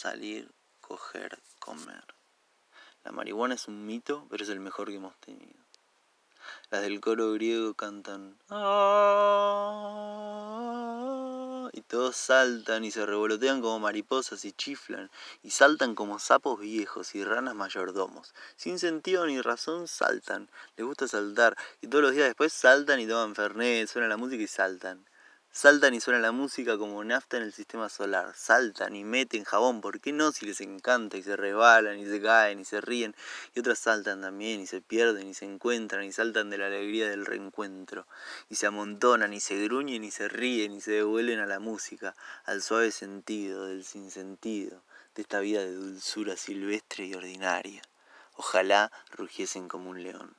salir, coger, comer. La marihuana es un mito, pero es el mejor que hemos tenido. Las del coro griego cantan "Ah", y todos saltan y se revolotean como mariposas y chiflan y saltan como sapos viejos y ranas mayordomos. Sin sentido ni razón saltan. Les gusta saltar y todos los días después saltan y toman fernet, suena la música y saltan. Saltan y suena la música como nafta en el sistema solar. Saltan y meten jabón. ¿Por qué no si les encanta? Y se resbalan y se caen y se ríen. Y otras saltan también y se pierden y se encuentran y saltan de la alegría del reencuentro. Y se amontonan y se gruñen y se ríen y se devuelven a la música, al suave sentido del sinsentido, de esta vida de dulzura silvestre y ordinaria. Ojalá rugiesen como un león.